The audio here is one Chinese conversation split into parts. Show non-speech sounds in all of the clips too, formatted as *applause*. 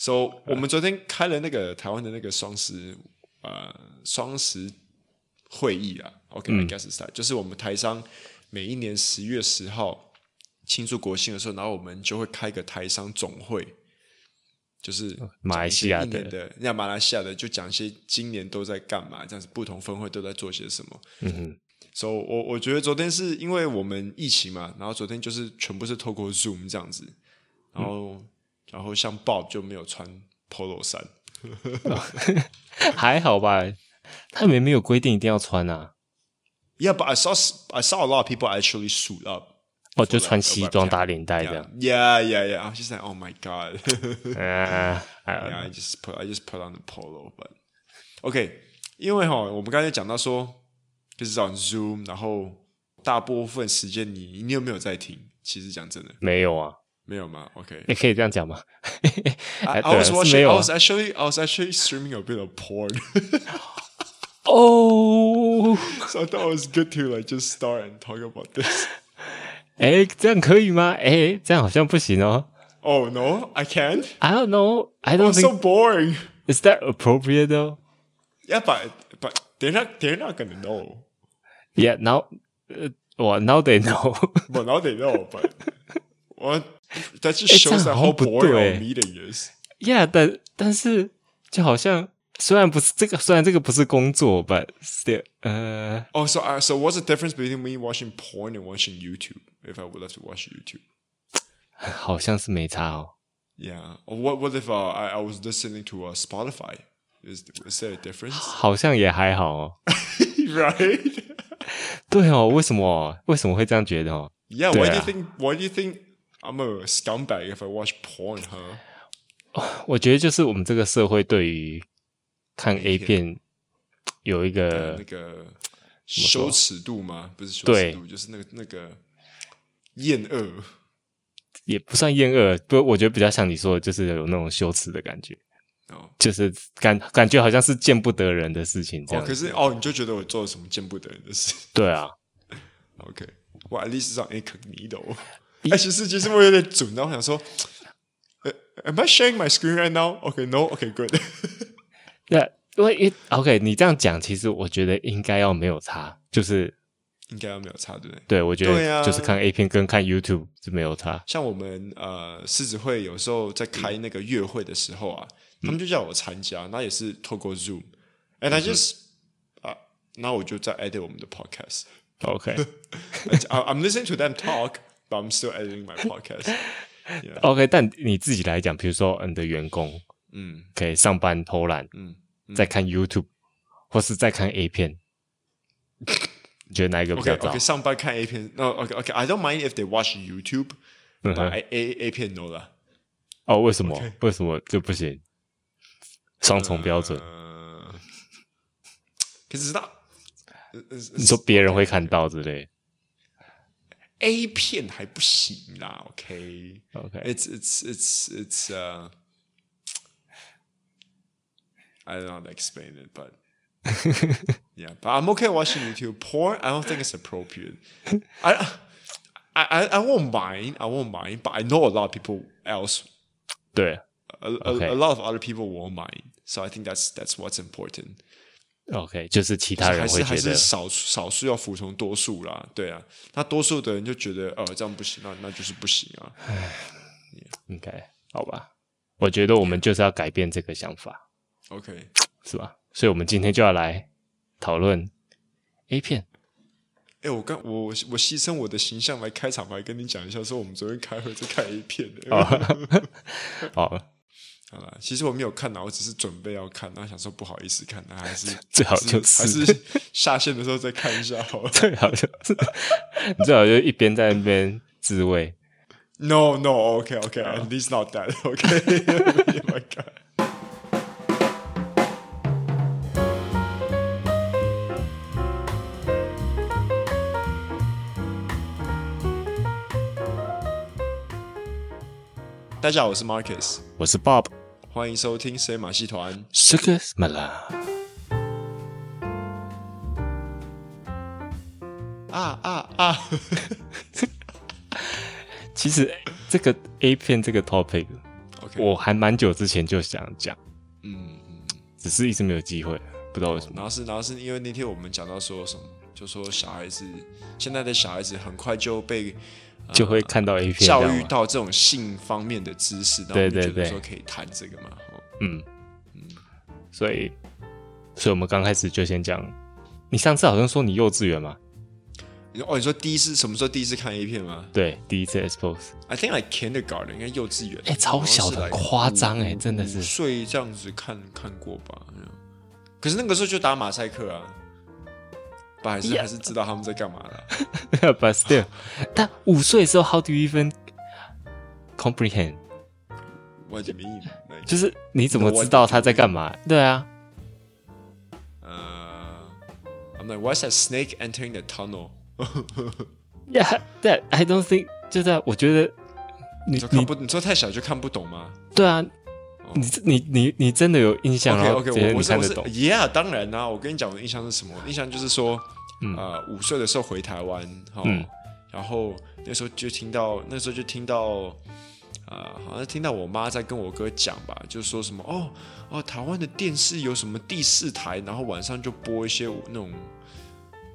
So，、uh, 我们昨天开了那个台湾的那个双十呃双十会议啊。OK，I、okay, 嗯、guess is that 就是我们台商每一年十月十号庆祝国庆的时候，然后我们就会开个台商总会，就是马来西亚的，的，那马来西亚的就讲一些今年都在干嘛，这样子不同分会都在做些什么。嗯哼，所以、so, 我我觉得昨天是因为我们疫情嘛，然后昨天就是全部是透过 Zoom 这样子，然后。嗯然后像 Bob 就没有穿 Polo 衫，还好吧？他们没有规定一定要穿啊。Yeah, but I saw I saw a lot of people actually suit up. 哦，就穿西装打领带这样。Yeah, yeah, yeah. I was just like, oh my god. uh, yeah, I just put I just put on the polo. But OK，因为哈，我们刚才讲到说，就是找 Zoom，然后大部分时间你你有没有在听？其实讲真的，没有啊。没有吗？OK，你可以这样讲吗？I, I was watching. I *laughs* was actually, I was actually streaming a bit of porn. *laughs* oh, so I thought it was good to like just start and talk about this. *laughs* 哎，这样可以吗？哎，这样好像不行哦。Oh no, I can't. I don't know. I don't think. So boring. Is that appropriate though? Yeah, but but they're not they're not gonna know. Yeah, now, uh, well, now they know. Well, now they know, but what? That just shows that how boring our meeting is. Yeah，但但是就好像虽然不是这个，虽然这个不是工作，but still，呃。Oh, so uh, so what's the difference between me watching porn and watching YouTube? If I would have to watch YouTube，好像是没差哦。Yeah. What what if uh, I I was listening to uh, Spotify? Is is there a difference? *laughs* 好像也还好哦。 Right? *laughs* 对哦，为什么为什么会这样觉得哦？Yeah. Why do you think? Why do you think? I'm a scumbag if I watch porn, huh? 我觉得就是我们这个社会对于看 A 片有一个那个羞耻度吗？不是羞耻度，就是那个那个厌恶，也不算厌恶，不，我觉得比较像你说的，就是有那种羞耻的感觉。哦，就是感感觉好像是见不得人的事情这样。哦，可是哦，你就觉得我做了什么见不得人的事？对啊。*laughs* OK，我 at least is on incognito。*laughs* 哎，其实其实我有点准，然后我想说，Am I sharing my screen right now? Okay, no. Okay, good. *laughs* 对，因为 OK，你这样讲，其实我觉得应该要没有差，就是应该要没有差，对不对？对，我觉得就是看 A 片跟看 YouTube 是没有差。像我们呃狮子会有时候在开那个月会的时候啊，他们就叫我参加，那也是透过 Zoom，and I just 啊，那我就在 edit 我们的 podcast。OK，I'm *laughs* listening to them talk。But I'm still editing my podcast. OK，但你自己来讲，比如说你的员工，嗯，可以上班偷懒，嗯，在看 YouTube 或是在看 A 片，你觉得哪一个比较早？OK，上班看 A 片，No，OK，OK，I don't mind if they watch YouTube，but A A 片 no 啦。哦，为什么？为什么就不行？双重标准。可是那，你说别人会看到之类。A 片还不行啦，OK，OK，It's it's it's it's uh I don't know how to explain it, but *laughs* yeah, but I'm okay watching YouTube. Porn, I don't think it's appropriate. I I I won't mind, I won't mind, but I know a lot of people else. 对，a a lot of other people won't mind, so I think that's that's what's important. OK，就是其他人会觉得还是还是少少数要服从多数啦，对啊，那多数的人就觉得哦这样不行，那那就是不行啊。唉，应该好吧？我觉得我们就是要改变这个想法，OK，是吧？所以我们今天就要来讨论 A 片。哎，我刚我我牺牲我的形象来开场白，跟你讲一下，说我们昨天开会在看 A 片的。*laughs* 好。好了，其实我没有看呢，我只是准备要看，然后想说不好意思看，那还是 *laughs* 最好就是还是下线的时候再看一下好了。*laughs* 最好就是 *laughs* 你最好就一边在那边自慰。No, no, okay, okay, at least not that, okay. Oh my god. 大家好，我是 Marcus，我是 Bob。欢迎收听《谁马戏团》。Circus Mala。啊啊啊！*laughs* 其实这个 A 片这个 topic，OK，我还蛮久之前就想讲，嗯，只是一直没有机会，不知道为什么。然后是，然后是因为那天我们讲到说什么，就说小孩子现在的小孩子很快就被就会看到 A 片，教育到这种性方面的知识，对对对，说可以谈这个嘛，嗯嗯，所以，所以我们刚开始就先讲，你上次好像说你幼稚园嘛。哦，你说第一次什么时候第一次看 A 片吗？对，第一次 expose。I think like kindergarten，应该幼稚园。哎、欸，超小的，夸张哎，真的是。五岁这样子看看过吧？可是那个时候就打马赛克啊，还是 Yeah. 还是知道他们在干嘛的。But still，但五岁的时候，How do you even comprehend？我怎么意思？就是你怎么知道他在干嘛？对啊。呃、uh,，I'm like, what's that snake entering the tunnel？Yeah, that I don't think 就在我觉得你你看不你说太小就看不懂吗？对啊，你你你你真的有印象？OK OK，我我是我是。Yeah，当然啦，我跟你讲，我的印象是什么？印象就是说，呃，五岁的时候回台湾，哈然后那时候就听到，那时候就听到，呃好像听到我妈在跟我哥讲吧，就说什么哦哦，台湾的电视有什么第四台，然后晚上就播一些那种。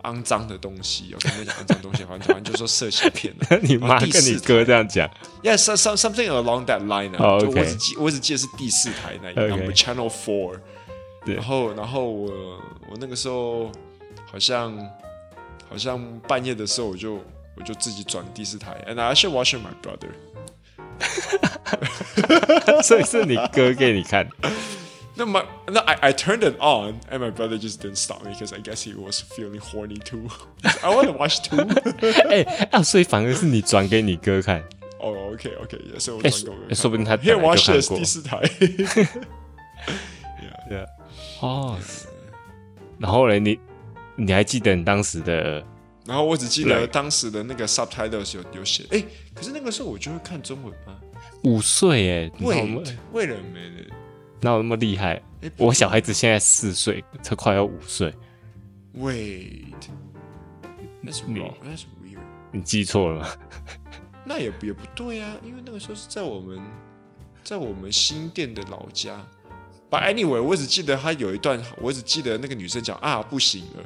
肮脏的东西，我跟你讲肮脏东西，反正就说色情片。*laughs* 你妈跟你哥这样讲？Yeah，some some something along that line 啊。就我只记，我只记得是第四台那一个 Channel Four。然后，然后我我那个时候好像好像半夜的时候，我就我就自己转第四台，and I should watch my brother。*laughs* 所以是你哥给你看。那么，那 I I turned it on and my brother just didn't stop me because I guess he was feeling horny too. *laughs* I want to watch too. 哎，啊，所以反而是你转给你哥看。哦，*laughs* OK OK，所以我转给我哥。说不定他 Here watch this 第四台。Yeah *laughs* yeah。哦。然后嘞，你你还记得你当时的？然后我只记得当时的那个 subtitles 有有写。哎，可是那个时候我就会看中文吗？五岁哎，为为了没的。 哪有那么厉害？欸、我小孩子现在四岁，才快要五岁。Wait，that's wrong，that's weird。你记错了吗？那也也不对啊，因为那个时候是在我们，在我们新店的老家。But anyway，我只记得他有一段，我只记得那个女生讲啊，不行了。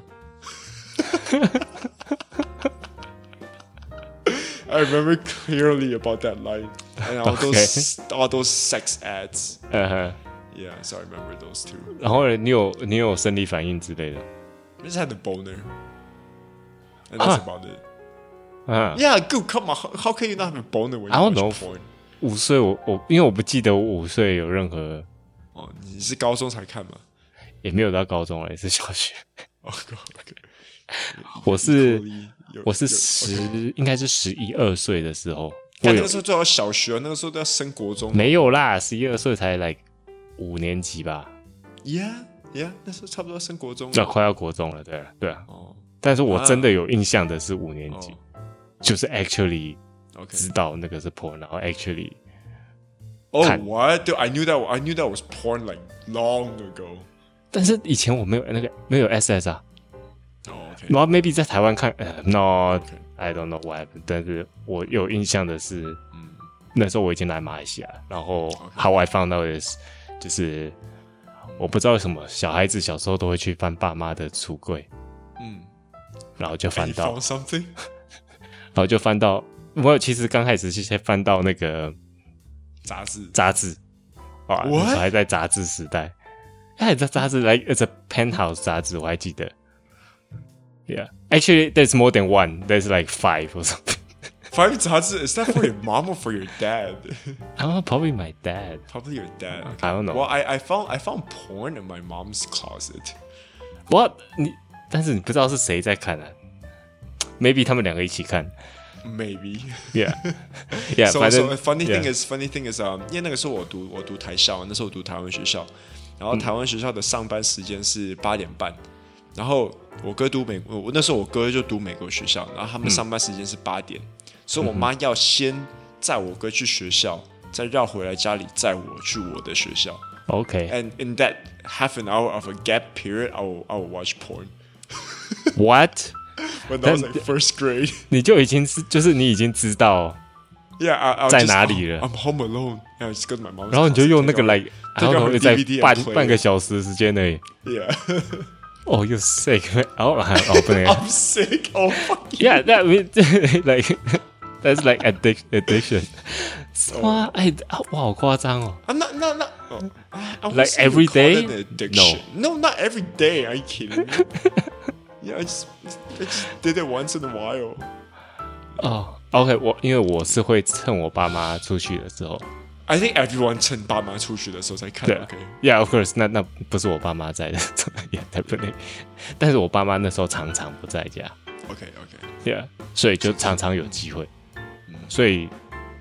I remember clearly about that line and all those all those sex ads。Yeah, so I remember those two. 然后你有你有生理反应之类的？I just had the boner, and that's about it. Yeah, good. Come on, how can you not have a boner when you watch porn? 五岁我我因为我不记得我五岁有任何哦，你是高中才看吗？也没有到高中，也是小学。我是我是十应该是十一二岁的时候，那个时候最好小学，那个时候都要升国中。没有啦，十一二岁才来。五年级吧，Yeah Yeah，那时候差不多升国中了，要快要国中了，对啊，对啊。哦，但是我真的有印象的是五年级，就是 actually 知道那个是 porn，然后 actually 哦，What? I knew that. I knew that was porn like long ago. 但是以前我没有那个没有 SS 啊。OK。然后 maybe 在台湾看呃，no, I don't know why. 但是我有印象的是，那时候我已经来马来西亚，然后 How I found out is 就是我不知道为什么小孩子小时候都会去翻爸妈的橱柜，嗯，然后就翻到，*laughs* 然后就翻到，我其实刚开始是先翻到那个杂志，杂志，啊，我还在杂志时代，哎，这杂志来，It's a Penthouse 杂志，我还记得，Yeah，actually there's more than one, there's like five or something. Five 杂志，Is that for your *laughs* mom or for your dad? I don't know, probably my dad. Probably your dad. Okay. I don't know. Well, I I found I found porn in my mom's closet. What? 你但是你不知道是谁在看啊？Maybe 他们两个一起看。Maybe. Yeah. *laughs* Yeah. So so funny thing is funny thing is um，因为那个时候我读我读台校，那时候我读台湾学校，然后台湾学校的上班时间是八点半，然后我哥读美，我那时候我哥就读美国学校，然后他们上班时间是八点。 所以，我妈要先载我哥去学校，再绕回来家里载我去我的学校。OK。And in that half an hour of a gap period, I will I will watch porn. What? When I was like first grade. 你就已经是，就是你已经知道 Yeah, I, I 在哪里了？I'm home alone. Yeah, just go to my mom. 然后你就用那个来，然后在半半个小时时间内。Yeah. Oh, you're sick. 然后还哦不能。I'm sick. Oh fuck. Yeah, that means like that's like addiction. Addiction. 哇，哎，哇，好夸张哦。啊，那那那，like every day? No, no, not every day. Are you kidding me? *laughs* Yeah, I just, I just did it once in a while. 哦，OK，我因为我是会趁我爸妈出去的时候。I think everyone 趁爸妈出去的时候才看。对，OK，Yeah，of course，那那不是我爸妈在的，Yeah，太不累。但是我爸妈那时候常常不在家。*laughs* OK，OK，Yeah，所以就常常有机会。 所以。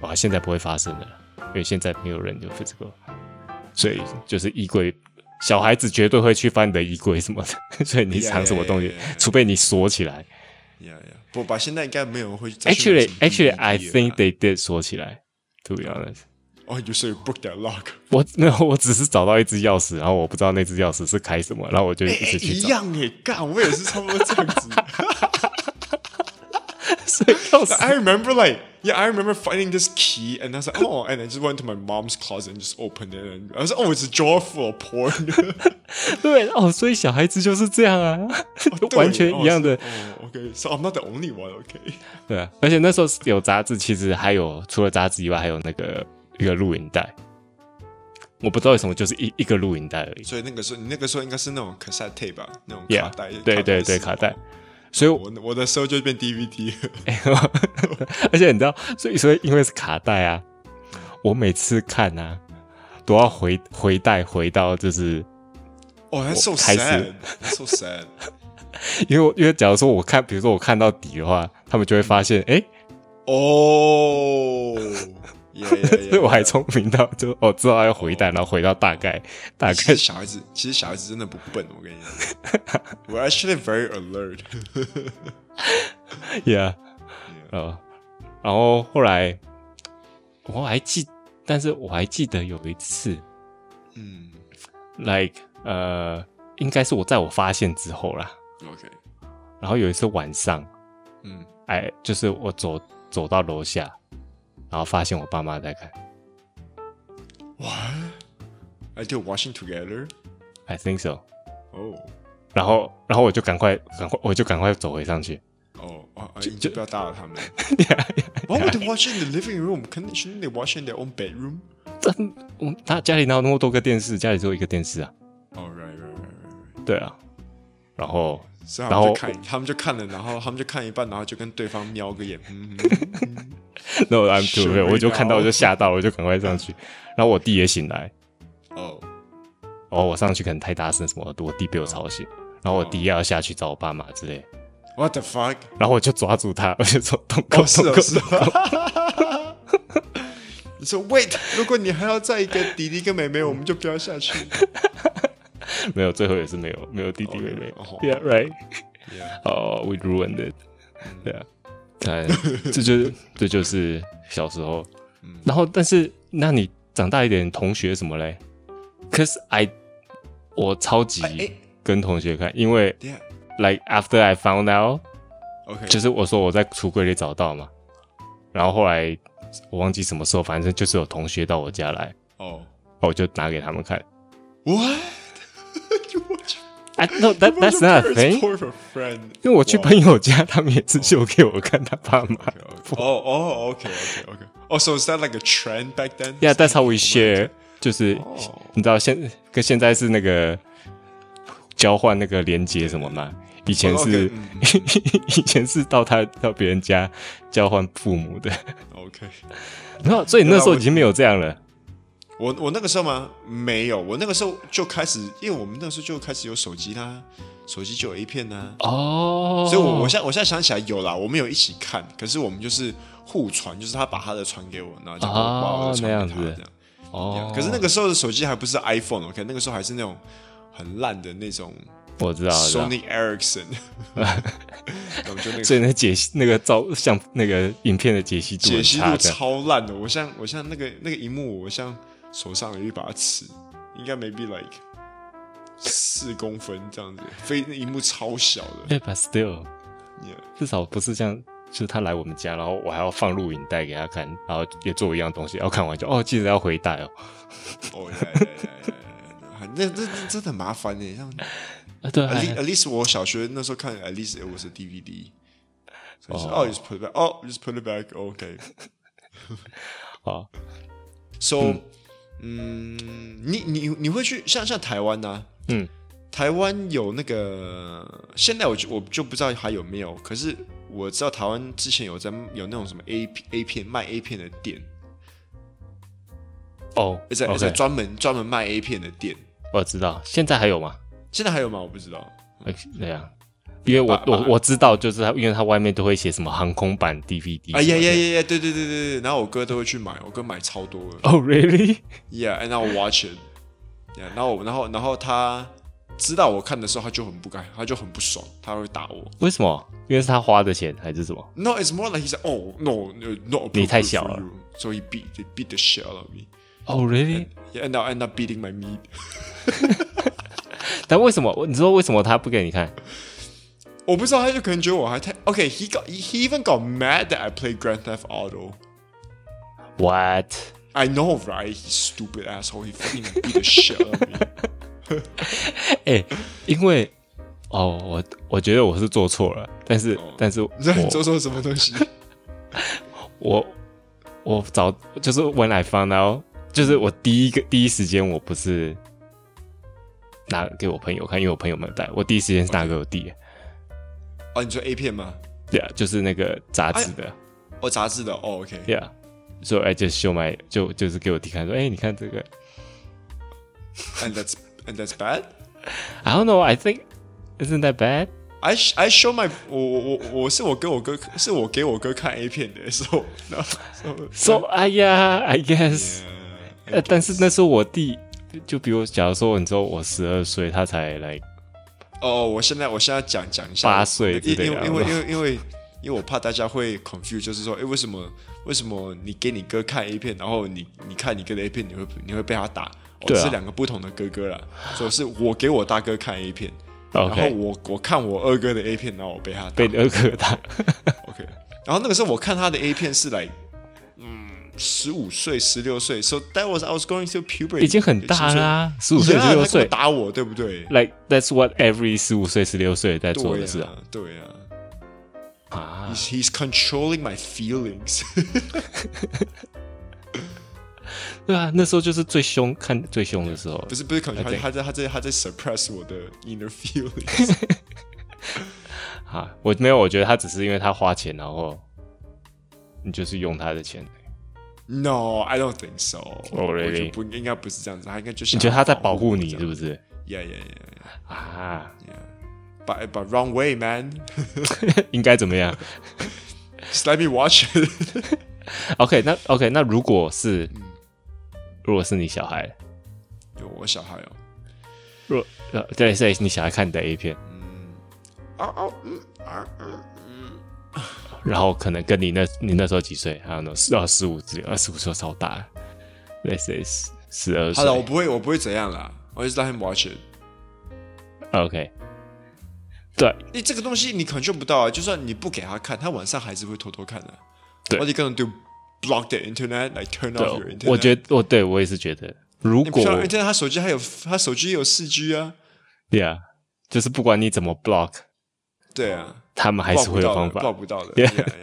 哇，现在不会发生的，因为现在没有人有 physical，所以就是衣柜，小孩子绝对会去翻你的衣柜什么的，*laughs* 所以你藏什么东西，除非你锁起来。Yeah, yeah. 不吧，现在应该没有人会。Actually, actually, I think they did 锁起来。To be honest. Oh, you say broke that lock? 我 *laughs* 没有，我只是找到一只钥匙，然后我不知道那只钥匙是开什么，然后我就一直去找。一样诶，干，我也是差不多这样子。*laughs*，I remember like. Yeah, I remember finding this key, and I was like, oh, and I just went to my mom's closet and just opened it, and I was like, oh, it's a drawer full of porn. 对哦，所以小孩子就是这样啊，完全一样的。哦，OK，so I'm not the only one. OK，对啊，而且那时候有杂志，其实还有除了杂志以外，还有那个一个录影带。我不知道为什么，就是一一个录影带而已。所以那个时候，你那个时候应该是那种 cassette tape 吧，那种卡带。对对对，卡带。所以我我的时候就变 DVD，而且你知道，所以所以因为是卡带啊，我每次看啊都要回回带回到就是哦，还 so sad，so sad，*laughs* 因为因为假如说我看，比如说我看到底的话，他们就会发现，哎，哦。*laughs* 所以我还聪明到就哦知道要回答，然后回到大概大概。小孩子其实小孩子真的不笨，我跟你讲。*laughs* We're actually very alert. Yeah. 呃，然后后来我还记，但是我还记得有一次，嗯，like 呃，应该是我在我发现之后啦。OK。然后有一次晚上，嗯，哎，就是我走走到楼下。然后发现我爸妈在看。What? Are they watching together? I think so. Oh. 然后，然后我就赶快，赶快，我就赶快走回上去。哦哦，就就不要打扰他们。Why would they watch in the living room? Shouldn't they watch in their own bedroom? 这，我他家里哪有那么多个电视？家里只有一个电视啊。Oh right, right, right, right. 对啊。然后，然后看，他们就看了，然后他们就看一半，然后就跟对方瞄个眼。*laughs* No, I'm too late。我就看到，我就吓到，我就赶快上去。然后我弟也醒来。哦。哦，我上去可能太大声什么，我弟被我吵醒。然后我弟要下去找我爸妈之类。What the fuck？然后我就抓住他，我就说：“动口，动口！”你说：“Wait，如果你还要再一个弟弟跟妹妹，我们就不要下去。*laughs* ”没有，最后也是没有，没有弟弟妹妹。Yeah, right. Yeah. Oh, we ruined it. 对啊。哎，这就是 *laughs* 这就是小时候，然后但是那你长大一点，同学什么嘞？Cause I 我超级跟同学看，因为 like after I found out，OK，就是我说我在橱柜里找到嘛，然后后来我忘记什么时候，反正就是有同学到我家来，哦，我就拿给他们看。What？*laughs* 哎，no that that's not a thing。因为我去朋友家，他们也是秀给我看他爸妈。哦哦，OK OK OK。哦，so is that like a trend back then? Yeah, that's how we share。就是你知道现跟现在是那个交换那个连接什么吗？以前是 *laughs* 以前是到他到别人家交换父母的。OK。然后所以那时候已经没有这样了。我我那个时候吗？没有，我那个时候就开始，因为我们那个时候就开始有手机啦，手机就有 A 片啦。哦，所以我我现在我现在想起来有啦，我们有一起看，可是我们就是互传，就是他把他的传给我，然后就把我的传给他这样。哦，可是那个时候的手机还不是 iPhone，OK，那个时候还是那种很烂的那种。我知道，Sony Ericsson。*laughs* 所以那解析那个照像那个影片的解析度解析度超烂的，我像我像那个那个荧幕，我像。手上有一把尺，应该 maybe like 四公分这样子，非那萤幕超小的。哎，but still，Yeah. 至少不是这样就是他来我们家，然后我还要放录影带给他看，然后也做一样东西，然后看完就哦，记得要回带哦。*laughs* 哦，那那那真的很麻烦呢，像啊对，at least at least 我小学那时候看，at least it was a DVD。哦，just put it back，哦，just put it back，OK。好，*laughs* so，嗯，你你你会去像像台湾呢？嗯。台湾有那个，现在我就我就不知道还有没有。可是我知道台湾之前有在有那种什么 A A 片卖 A 片的店，哦，在在专门专门卖 A 片的店。我知道，现在还有吗？现在还有吗？我不知道。对啊，因为我我我知道，就是他，因为他外面都会写什么航空版 DVD。哎呀呀呀呀！对对对对对。然后我哥都会去买，我哥买超多的。Oh really? Yeah, and I watch it. Yeah，然后然后然后他。知道我看的时候，他就很不该，他就很不爽，他会打我。为什么？因为是他花的钱还是什么？No, it's more like he said, "Oh no, no, 你太小了。So he beat, beat the shit out of me. Oh really? Yeah, and now end up beating my meat. 但为什么？你说为什么他不给你看？我不知道，他就可能觉得我还太 OK. He got, he even got mad that I played Grand Theft Auto. What? I know, right? He stupid asshole. He fucking beat the shit out of me. 哎、欸，因为哦，我我觉得我是做错了，但是、哦、但是你知道你做错什么东西？我我早就是 when I found out，就是我第一个第一时间我不是拿给我朋友看，因为我朋友没有带，我第一时间是拿给我弟。哦，你说 A 片吗？对啊，就是那个杂志的。哦，杂志的。哦，OK。对啊，所以哎，就秀买就就是给我弟看，说，哎、欸，你看这个。And that's And that's bad. I don't know. I think isn't that bad. I I show my 我我我我是我跟我哥是我给我哥看 A 片的时候 so *laughs* 哎呀，I guess。呃，但是那时候我弟就比如假如说你知道我十二岁，他才来。哦，我现在我现在讲讲一下八岁，因为因为因为因为因为因为我怕大家会 confuse，就是说，哎，为什么为什么你给你哥看 A 片，然后你你看你哥的 A 片，你会你会被他打？我是两个不同的哥哥啦，所以是我给我大哥看 A 片，okay. 然后我我看我二哥的 A 片，然后我被他打被二哥打，*laughs* OK。然后那个时候我看他的 A 片是来，嗯，十五岁、十六岁，So that was I was going through puberty，已经很大啦，十五岁、十六岁打我，对不对？Like that's what every 十五岁、十六岁在做的事啊，对啊，啊，He's he's controlling my feelings。对啊，那时候就是最凶，看最凶的时候。不是不是，可能他他在他在他在 suppress 我的 inner feelings。啊，我没有，我觉得他只是因为他花钱，然后你就是用他的钱。No，I don't think so。Oh really？不应该不是这样子，他应该就是你觉得他在保护你，是不是？Yeah yeah yeah。啊，But but wrong way man。应该怎么样？Just let me watch it。OK，那 OK，那如果是。如果是你小孩，有我小孩哦。若呃，对，所以你小孩看你的 A 片，嗯，啊啊嗯啊嗯嗯，然后可能跟你那，你那时候几岁？还有呢十二十五岁，二十五岁超大，对，所以十十二岁。好了，我不会，我不会怎样啦，我就是让他们 watch it。OK，对，你这个东西你 control 不到啊，就算你不给他看，他晚上还是会偷偷看的。对，我你可能就。Block the internet, like turn off your internet。我觉得，我对我也是觉得，如果 internet 他手机还有，他手机也有四 G 啊。对啊，就是不管你怎么 block，对啊，他们还是会有方法。block 不到的。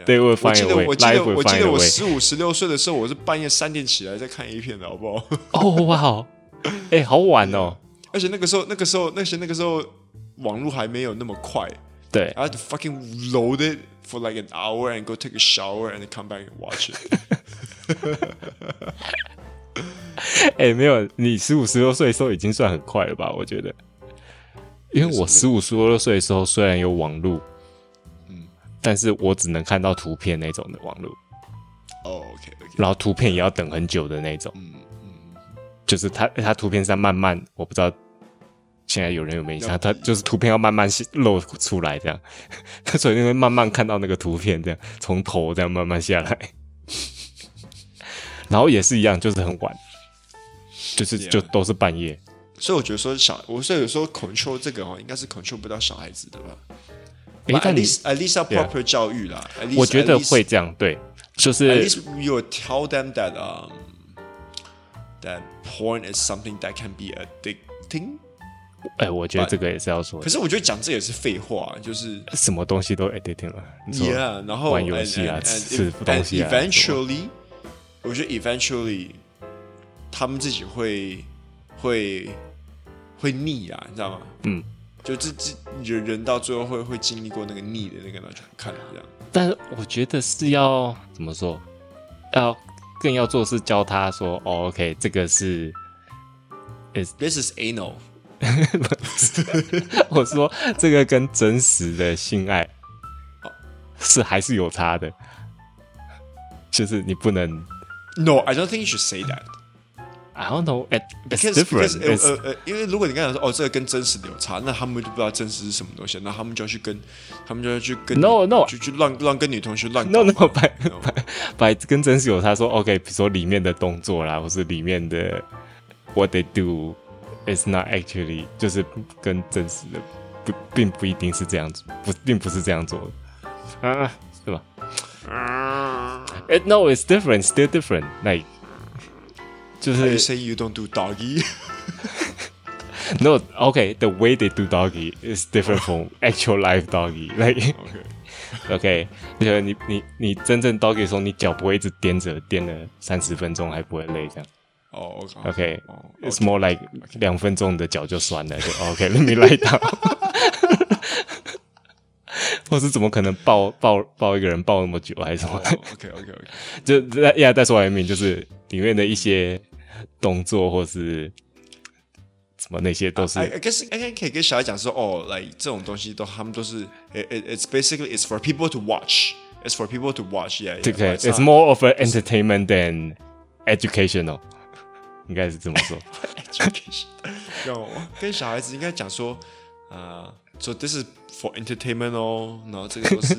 对，*laughs* 我记得，我记得，我记得我十五、十六岁的时候，我是半夜三点起来在看 A 片的，好不好？哦哇，*laughs* 哎，好晚哦。而且那个时候，那个时候，那些那个时候，网络还没有那么快。对，I to fucking load it for like an hour and go take a shower and come back and watch it。*laughs* 哎、欸，没有，你十五十六岁的时候已经算很快了吧？我觉得，因为我十五十六岁的时候虽然有网络，嗯，但是我只能看到图片那种的网络。然后图片也要等很久的那种，嗯嗯，就是它它图片上慢慢，我不知道现在有人有没有印象，它就是图片要慢慢露出来这样，他 *laughs* 所以你会慢慢看到那个图片这样从头这样慢慢下来。*laughs* 然后也是一样，就是很晚，就是就都是半夜。所以我觉得说小，我所以有时候 control 这个哦，应该是 control 不到小孩子的吧？At least at least 要 proper 教育啦。我觉得会这样，对，就是 at least you tell them that um that porn is something that can be addicting。哎，我觉得这个也是要说。可是我觉得讲这也是废话，就是什么东西都 addicting 了。Yeah，然后玩游戏啊，吃东西啊。Eventually，我觉得 eventually 他们自己会会会腻啊，你知道吗？嗯。就这这人人到最后会会经历过那个腻的那个那种看这样，但是我觉得是要怎么说，要更要做是教他说，哦，OK，这个是，This is anal，*laughs* 我说这个跟真实的性爱是还是有差的，就是你不能，No，I don't think you should say that。I don't know. It's different. 呃呃，因为如果你刚才说哦，这个跟真实的有差，那他们就不知道真实是什么东西，那他们就要去跟，他们就要去跟，no no，就去乱乱跟女同学乱，no no，白白白跟真实有差，说 OK，比如说里面的动作啦，或是里面的 what they do is not actually，就是跟真实的不并不一定是这样子，不并不是这样做的，啊，是吧？*laughs* 啊，it no it's different, still different, like. 就是 you say you don't do doggy. No, okay. The way they do doggy is different from actual life doggy. Like, okay, okay. 你你你真正 doggy 的时候，你脚不会一直踮着，踮了三十分钟还不会累这样。哦，OK. It's more like 两分钟你的脚就酸了。就 OK, let me lie down. 或是怎么可能抱抱抱一个人抱那么久还是什么？OK OK OK. 就 Yeah, that's what I mean. 就是里面的一些。动作或是什么那些都是，哎，可是哎，可以跟小孩讲说，哦，来这种东西都他们都是，it it's basically it's for people to watch, it's for people to watch, yeah, okay, it's more of an entertainment than educational，*laughs* 应该是这么说。education，*laughs* 让我跟小孩子应该讲说，啊，so this is for entertainment 哦，然后这个都是，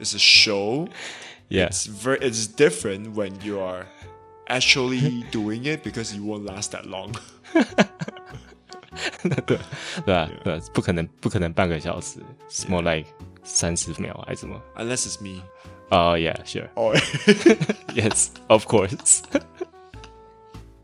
it's *laughs* a show，yeah，it's very it's different when you are Actually doing it because you won't last that long *laughs* 对对吧？对，不可能，不可能半个小时。It's more like 三十秒还是什么？Unless it's me. Oh yeah, sure. Oh *laughs* *laughs* yes, of course.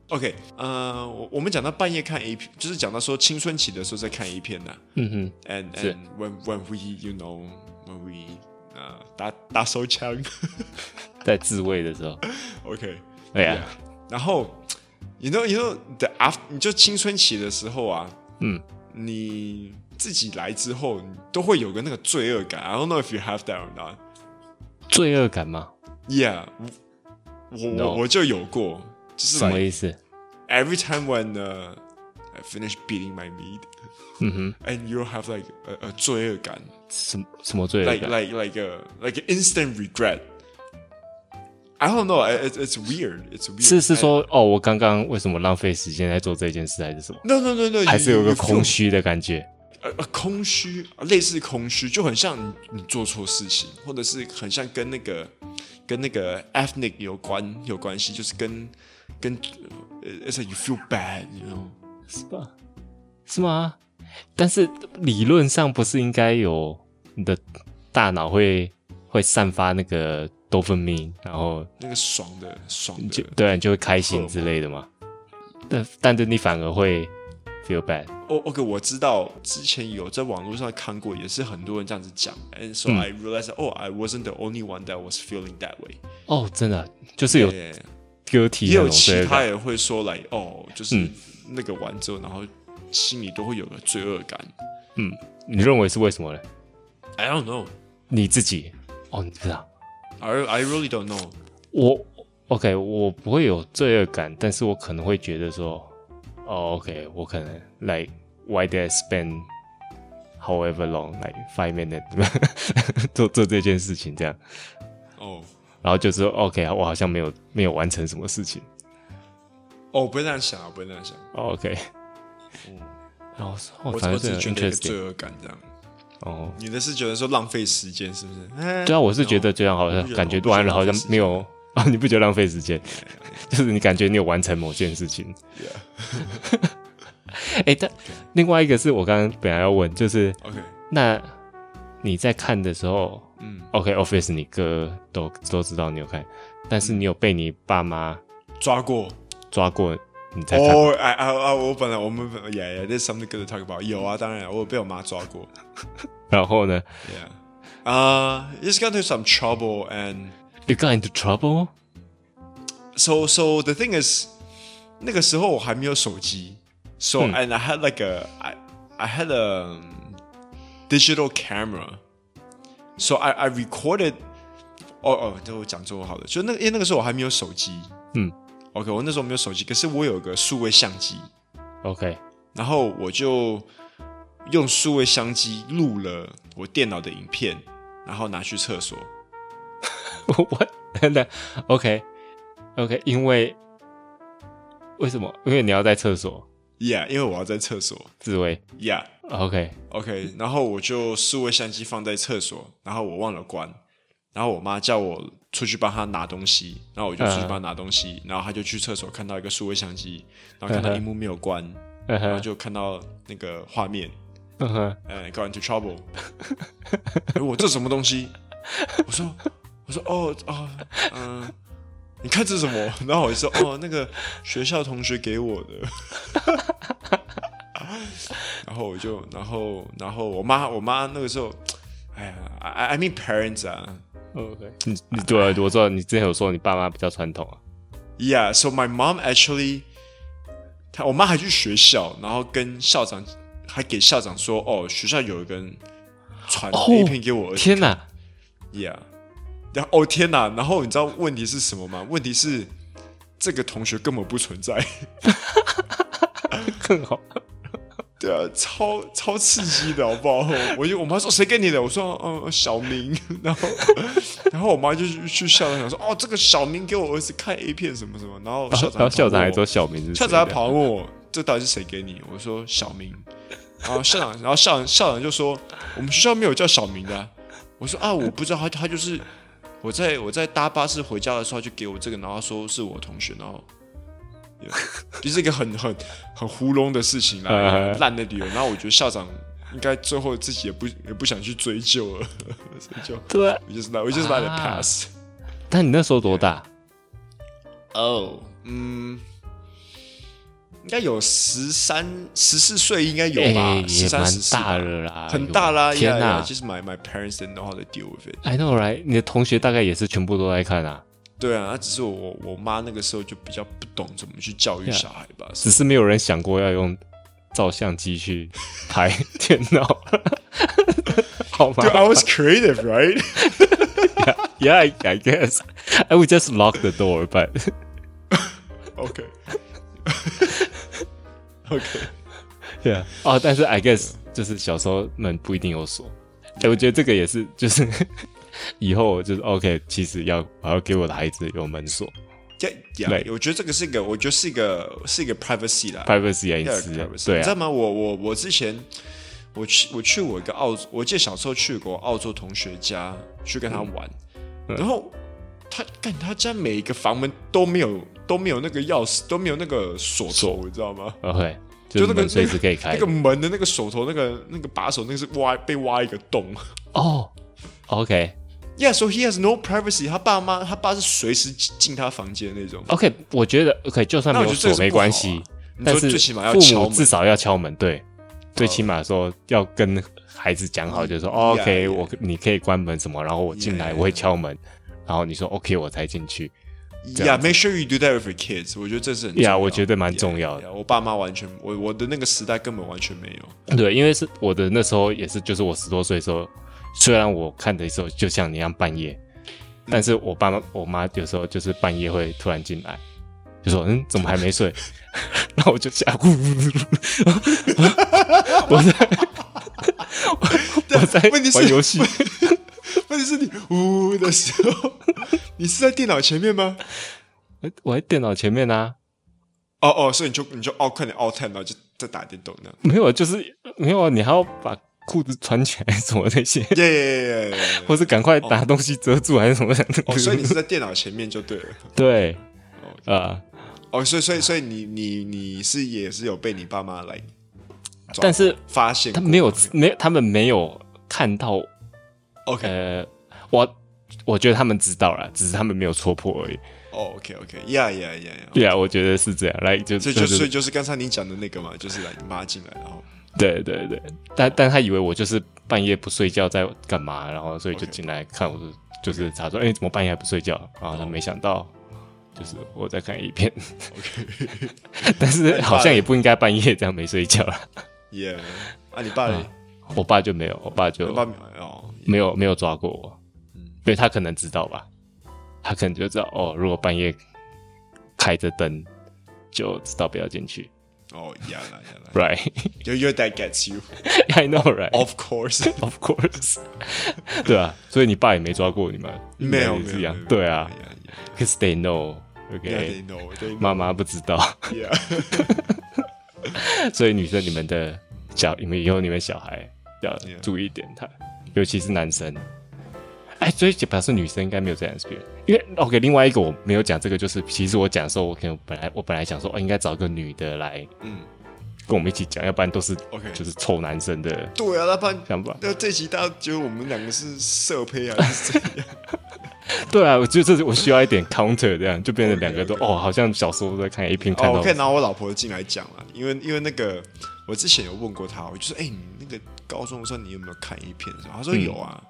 OK，呃，我我们讲到半夜看 A 片，就是讲到说青春期的时候在看 A 片呐。嗯哼。And and when when we you know when we 呃打打手枪，在自慰的时候。OK。 对呀，然后，you know，you know the after，你就青春期的时候啊，嗯，你自己来之后，你都会有个那个罪恶感。I don't know if you have that or not。罪恶感吗？Yeah，我我我就有过，就是什么意思？Every time when I finish beating my meat，嗯哼，and you have like a 罪恶感，什么什么罪恶感？Like like like a like an instant regret。I don't know. It's it's weird. It's weird. 是是说哦，我刚刚为什么浪费时间在做这件事，还是什么？No no no no，还是有个空虚的感觉。呃呃，空虚，类似空虚，就很像你做错事情，或者是很像跟那个跟那个 ethnic 有关有关系，就是跟跟呃，it's like you feel bad，you know，是吧？是吗？但是理论上不是应该有你的大脑会会散发那个。多分泌，然后那个爽的爽的，就对啊，就会开心之类的嘛。但但是你反而会 feel bad。哦，OK，我知道之前有在网络上看过，也是很多人这样子讲。And so I realized, oh, I wasn't the only one that was feeling that way。哦，真的就是有也有其他也会说来，哦，就是那个完之后，然后心里都会有个罪恶感。嗯，你认为是为什么呢？I don't know。你自己哦，你不知道。I I really don't know。我 OK，我不会有罪恶感，但是我可能会觉得说，哦，OK，我可能 like why did I spend however long like five minutes *laughs* 做做这件事情这样。哦。Oh. 然后就是说 OK，我好像没有没有完成什么事情。哦，我不会那样想啊，不会那样想。OK。嗯。然后我我只是觉得罪恶感这样。哦，你的是觉得说浪费时间是不是？对啊，我是觉得这样好像感觉完了好像没有啊，*laughs* 你不觉得浪费时间？*laughs* 就是你感觉你有完成某件事情。哎，*laughs* 但另外一个是我刚刚本来要问，就是 OK，那你在看的时候，嗯，OK，Office，你哥都都知道你有看，但是你有被你爸妈抓过，抓过 你在看。哦，哎哎哎，我本来我们，Yeah yeah，there's something good to talk about。有啊，当然，我有被我妈抓过。然后呢？Yeah，*laughs* 啊，Just got into some trouble and you got into trouble. So so the thing is，那个时候我还没有手机，So and I had like a I I had a digital camera. So I I recorded. 哦哦，这我讲中文好了，就那个，因为那个时候我还没有手机。嗯 ，OK，我那时候没有手机，可是我有个数位相机。OK，然后我就用数位相机录了我电脑的影片，然后拿去厕所。我真的 OK OK，因为为什么？因为你要在厕所。Yeah，因为我要在厕所自慰。Yeah。OK OK，然后我就数位相机放在厕所，然后我忘了关，然后我妈叫我出去帮他拿东西，然后我就出去帮他拿东西，然后他就去厕所看到一个数位相机，然后看到萤幕没有关，然后就看到那个画面，嗯哼哎，got into trouble，哎，我这什么东西？我说我说哦哦嗯，你看这是什么？然后我就说哦，那个学校同学给我的。然后我就，然后，然后我妈，我妈那个时候，哎呀，I I mean parents 啊，OK，你你对，我知道你之前有说你爸妈比较传统啊，Yeah，so my mom actually，她我妈还去学校，然后跟校长还给校长说，哦，学校有一个人传 A 片给我，天哪，Yeah，然后哦天哪，然后你知道问题是什么吗？问题是这个同学根本不存在，*laughs* *laughs* 更好。对啊，超超刺激的，好不好？我就我妈说谁给你的？我说嗯，小明。*laughs* 然后 *laughs* 然后我妈就去去校长讲说哦，这个小明给我儿子看 A 片什么什么。然后校长然后校长还说小明是校长还跑问我这到底是谁给你？我说小明。然后校长然后校长校长就说我们学校没有叫小明的啊。我说啊，我不知道他他就是我在我在搭巴士回家的时候就给我这个，然后说是我同学，然后。*laughs* 就是一个很很很糊弄的事情啦，*laughs* 烂的理由。然后我觉得校长应该最后自己也不也不想去追究了，*laughs* 所以就对，我就是我就是 let it pass。但你那时候多大？哦，嗯，应该有十三十四岁，应该有吧？十三十四，大了啦，很大啦。天哪，就是 my my parents didn't know how to deal with it。I know, right？你的同学大概也是全部都在看啊。对啊，只是我我妈那个时候就比较不懂怎么去教育小孩吧，只是没有人想过要用照相机去拍电脑，*laughs* 好吗？I was creative, right? *laughs* Yeah, I guess I would just lock the door, but *laughs* OK, OK, Yeah. 哦，但是 I guess 就是小时候门不一定有锁。哎，我觉得这个也是，就是。以后就是 OK，其实要我要给我的孩子有门锁。对，我觉得这个是一个，我觉得是一个是一个 privacy 啦，privacy 隐私。对，你知道吗？我我我之前我去我去我一个澳，我记得小时候去过澳洲同学家去跟他玩，然后他干他家每一个房门都没有都没有那个钥匙，都没有那个锁头，你知道吗？OK，就那个随时可以开那个门的那个锁头，那个那个把手，那个是挖被挖一个洞。哦，OK。Yeah, so he has no privacy。他爸妈，他爸是随时进他房间那种。OK，我觉得 OK，就算没有锁没关系，但是父母至少要敲门，对，最起码说要跟孩子讲好，就是说 OK，我你可以关门什么，然后我进来我会敲门，然后你说 OK 我才进去。Yeah, make sure you do that with your kids。我觉得这是很重要。Yeah，我觉得蛮重要的。我爸妈完全，我我的那个时代根本完全没有。对，因为是我的那时候也是，就是我十多岁的时候。虽然我看的时候就像你一样半夜，但是我爸妈、我妈有时候就是半夜会突然进来，就说：“嗯，怎么还没睡？” *laughs* 然后我就吓，呼呼呼 *laughs* 我在，我在玩游戏。*laughs* 问题是你呜呜的时候，你是在电脑前面吗？我在电脑前面啊。哦哦，所以你就你就哦，快点哦，time 然后就在打电动呢？没有，就是没有，你还要把。裤子穿起来什么那些，耶耶耶，或是赶快把东西遮住还是什么的。哦，所以你是在电脑前面就对了。*laughs* 对，啊，哦，所以所以所以你你你是也是有被你爸妈来，但是发现他没有没他们没有看到 OK，呃，我我觉得他们知道了，只是他们没有戳破而已。哦，OK，OK，Yeah，Yeah，Yeah，对啊，我觉得是这样。来，就所以就所以就是刚才你讲的那个嘛，就是来你妈进来，然后 *laughs* 对对对，但但他以为我就是半夜不睡觉在干嘛，然后所以就进来看我，就是他说，哎，怎么半夜还不睡觉？然后他没想到。就是我在看一片，OK，*laughs* 但是好像也不应该半夜这样没睡觉了。耶，啊，你爸呢？我爸就没有，我爸就没有没有抓过我，嗯，因为他可能知道吧，他可能就知道哦，如果半夜开着灯，就知道不要进去。哦，yeah, right，your your dad gets you，I know, right? Of course, of course，对啊，所以你爸也没抓过你们？没有，这样，对啊，cause they know。OK，妈妈不知道，所以女生你们的小，你们以后你们小孩要注意一点，他尤其是男生。哎，所以表示女生应该没有这样子，因为 OK，另外一个我没有讲这个，就是其实我讲的时候，我可能本来我本来想说，哦，应该找个女的来，嗯，跟我们一起讲，要不然都是 OK，就是臭男生的。对啊，那不然想法，那这期大家觉得我们两个是色胚还是怎样？*laughs* 对啊，我觉得这是我需要一点 counter，这样就变成两个都 okay, okay. 哦，好像小时候在看 A 片看到。我可以拿我老婆进来讲啊，因为因为那个我之前有问过她，我就说，哎、欸，你那个高中的时候你有没有看 A 片？她说有啊，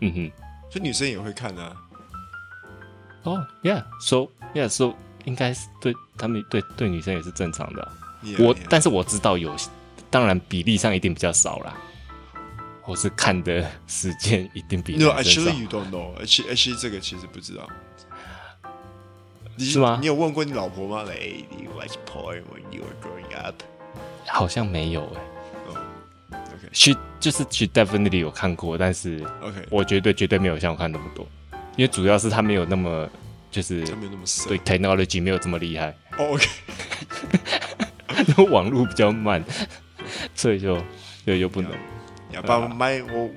嗯，嗯哼，所以女生也会看啊。哦、oh,，Yeah，so Yeah，so 应该是对他们对对女生也是正常的。Yeah, 我 yeah. 但是我知道有，当然比例上一定比较少啦。我是看的时间一定比你 No, actually you don't know. Actually, actually 这个其实不知道。是吗？你有问过你老婆吗？Like, do you watch porn when you were growing up? 好像没有哎。哦，OK，she 就是 she definitely 有看过，但是 OK，我绝对绝对没有像我看那么多，因为主要是他没有那么就是他没有那么色，对 technology 没有这么厉害。Oh, *laughs* OK，网络比较慢，所以就就又不能。Yeah, but my 我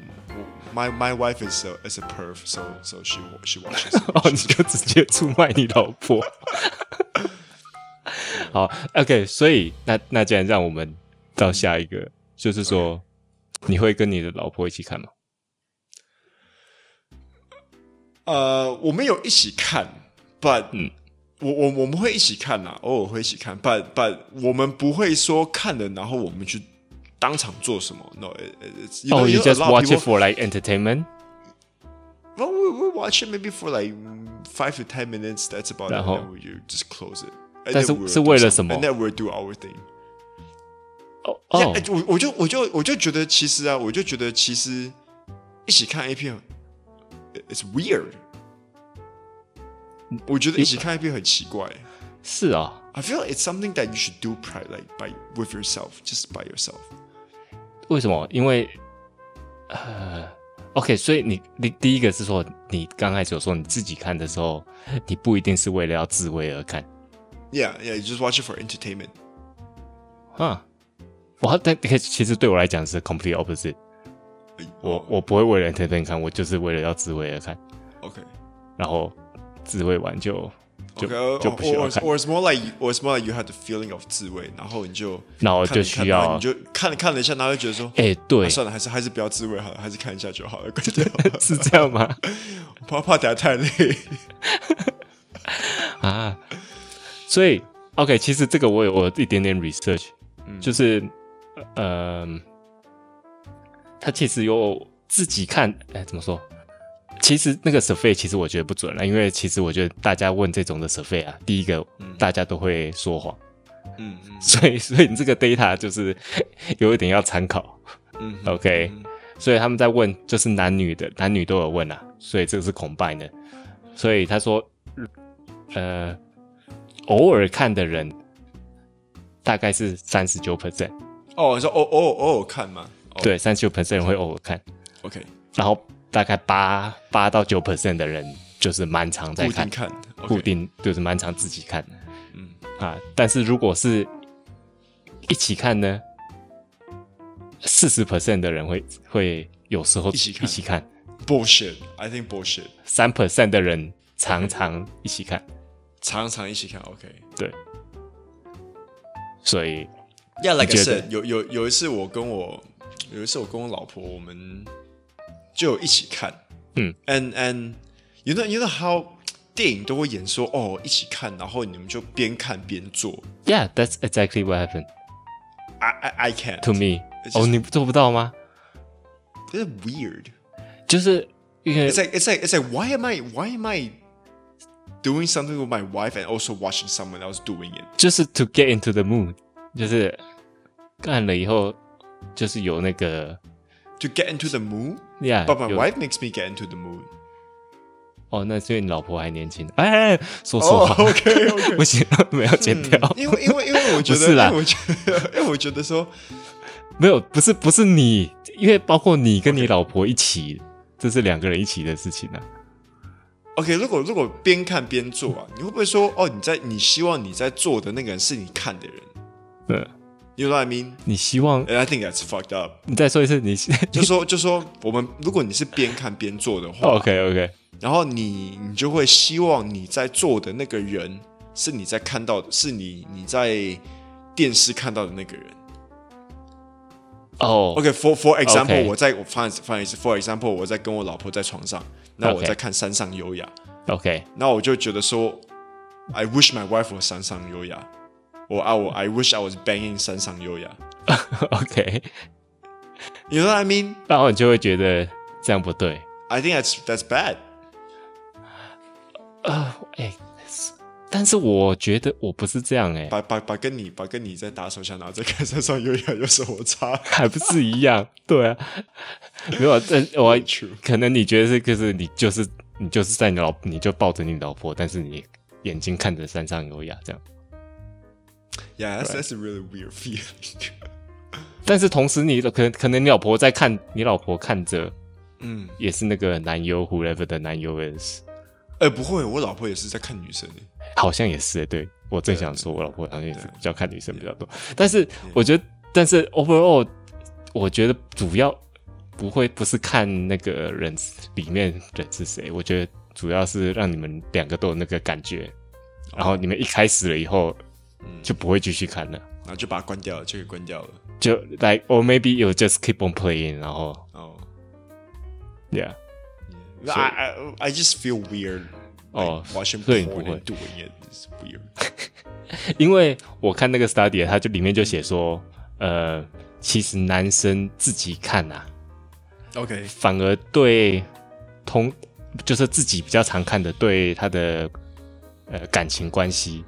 my my wife is a is a perv, so so she she watches. *laughs* 哦，你就直接出卖你老婆。好，OK，所以那那既然让我们到下一个，就是说你会跟你的老婆一起看吗？呃，我们有一起看，but 嗯，我我我们会一起看呐，偶尔会一起看，but but 我们不会说看了然后我们去。当场做什么？No, it's, you know, oh, you, you just watch it for like entertainment. Well, we we watch it maybe for like five to ten minutes. That's about it. then we just close it. 但是是为了什么？And then we do our thing. 哦哦，我我就我就我就觉得其实啊，我就觉得其实一起看 A 片，it's weird。我觉得一起看 A 片很奇怪。是啊，I feel like it's something that you should do, pri like by with yourself, just by yourself. 为什么？因为呃，OK，所以你你第一个是说，你刚开始有说你自己看的时候，你不一定是为了要自慰而看。Yeah, yeah, you just watch it for entertainment. 啊，我但其实对我来讲是 complete opposite。我我不会为了 entertainment 看，我就是为了要自慰而看。OK，然后自慰完就。就 okay, 就不需要看 or, it's more like or it's more like you had the feeling of 自慰，然后你就然后就需要，你就看了看了一下，然后就觉得说，哎、欸，对、啊，算了，还是还是不要自慰好了，还是看一下就好了，*laughs* 是这样吗？*laughs* 怕怕等下太累 *laughs* 啊。所以 OK，其实这个我有我一点点 research，、嗯、就是呃，他其实有自己看，哎，怎么说？其实那个 survey 其实我觉得不准了，因为其实我觉得大家问这种的 survey 啊，第一个、嗯、大家都会说谎，嗯嗯，*laughs* 所以所以你这个 data 就是 *laughs* 有一点要参考，嗯，OK，嗯所以他们在问就是男女的男女都有问啊，所以这个是 combine 的，所以他说，呃，偶尔看的人大概是三十九 percent，哦，你说偶偶偶尔看吗？对，三十九 percent 人会偶尔看，OK，然后。大概八八到九 percent 的人就是蛮常在看，固定看，okay. 固定就是蛮常自己看，嗯。啊，但是如果是一起看呢，四十 percent 的人会会有时候一起看，一起看，bullshit，I think bullshit，三 percent 的人常常一起看，常常一起看，OK，对，所以 ，Yeah，like I said，有有有一次我跟我有一次我跟我老婆我们。 就有一起看，嗯，and and you know you know how *tsk* 电影都会演说哦一起看，然后你们就边看边做。Yeah, that's exactly what happened. I I I can't. To me，哦，你做不到吗？It's weird. 就是因为 it's like it's like it's like why am I why am I doing something with my wife and also watching someone else doing it？就是 to get into the mood，就是 干了以后就是有那个 to get into the moon, yeah. But my wife makes me get into the moon. 哦，那是因为你老婆还年轻。哎，说实话，OK OK，不行，*laughs* 没有剪掉。因为因为因为我觉得，因为我觉得，*laughs* 因为我觉得说，*laughs* 没有，不是不是你，因为包括你跟你老婆一起，这是两个人一起的事情啊。OK，如果如果边看边做啊，你会不会说，哦，你在你希望你在做的那个人是你看的人？对，You know what I mean？你希望？I think that's fucked up。你再说一次，你 *laughs* 就说就说我们，如果你是边看边做的话，*laughs* OK OK。然后你你就会希望你在做的那个人是你在看到的，是你你在电视看到的那个人。哦、oh,，OK，for、for example，、okay. 我在我翻翻一次 for example，我在跟我老婆在床上，那我在看山上优雅。OK，那我就觉得说，I wish my wife was 山上优雅，我啊我 I wish I was banging 山上优雅。*laughs* OK，You know what I mean？然后你就会觉得这样不对。I think that's that's bad。呃，哎，但是我觉得我不是这样哎，把把把跟你把跟你在打手枪，然后在看山上优雅有什么差？还不是一样？对啊，没有，这我可能你觉得是，可是你就是你就是在你老你就抱着你老婆，但是你眼睛看着山上优雅这样。Yeah, that's, that's a really weird feeling. *laughs* 但是同时你可能可能你老婆在看你老婆看着，嗯，也是那个男优 whoever 的男优 is。哎、欸，不会，我老婆也是在看女生的，好像也是。对，我正想说，我老婆好像也是比较看女生比较多。但是我觉得，但是 overall，我觉得主要不会不是看那个人里面人是谁，我觉得主要是让你们两个都有那个感觉，然后你们一开始了以后，就不会继续看了，然后就把它关掉了，就给关掉了。就 like or maybe you just keep on playing，然后哦，yeah。I I I just feel weird 哦，完全不会 doing it is weird。*laughs* 因为我看那个 study，它就里面就写说，呃，其实男生自己看啊，OK，反而对同就是自己比较常看的，对他的呃感情关系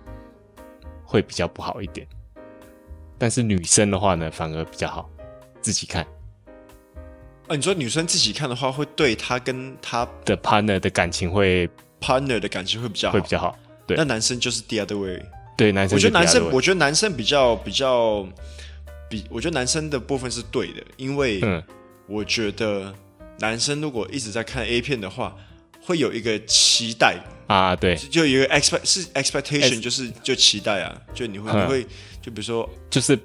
会比较不好一点。但是女生的话呢，反而比较好，自己看。啊，你说女生自己看的话，会对她跟她的 partner 的感情会 partner 的感情会比较好会比较好。对，那男生就是 the other way。对，男生。我觉得男生，我觉得男生比较比较比，我觉得男生的部分是对的，因为我觉得男生如果一直在看 A 片的话，会有一个期待。啊，对，就有一个 expect 是 expectation，就是就期待啊，就你会你会就比如说就是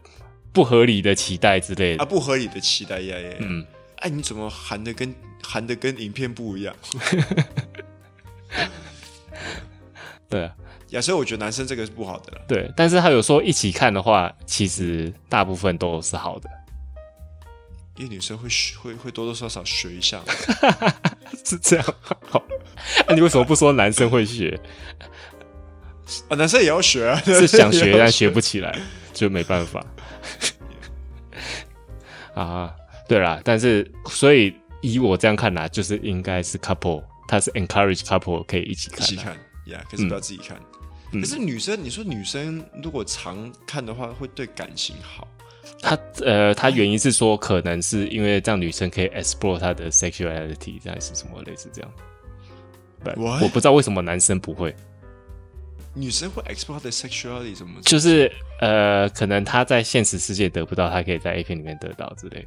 不合理的期待之类的。啊，不合理的期待呀呀，嗯。哎，你怎么含的跟含的跟影片不一样？*laughs* 对啊，呀，所以我觉得男生这个是不好的了。对，但是他有说一起看的话，其实大部分都是好的，因为女生会学，会会多多少少学一下，*laughs* 是这样。好，*laughs* 那、啊、你为什么不说男生会学？啊，男生也要学啊，*laughs* 是想学，学但学不起来，就没办法。啊。对啦，但是所以以我这样看来，就是应该是 couple，他是 encourage couple 可以一起看，一起看，yeah，可是不要自己看。嗯、可是女生，你说女生如果常看的话，会对感情好？他呃，他原因是说，可能是因为这样女生可以 explore 她的 sexuality，这样是什么类似这样。我，我不知道为什么男生不会。女生会 explore 她的 sexuality 怎么？就是呃，可能她在现实世界得不到，她可以在 A 片里面得到之类。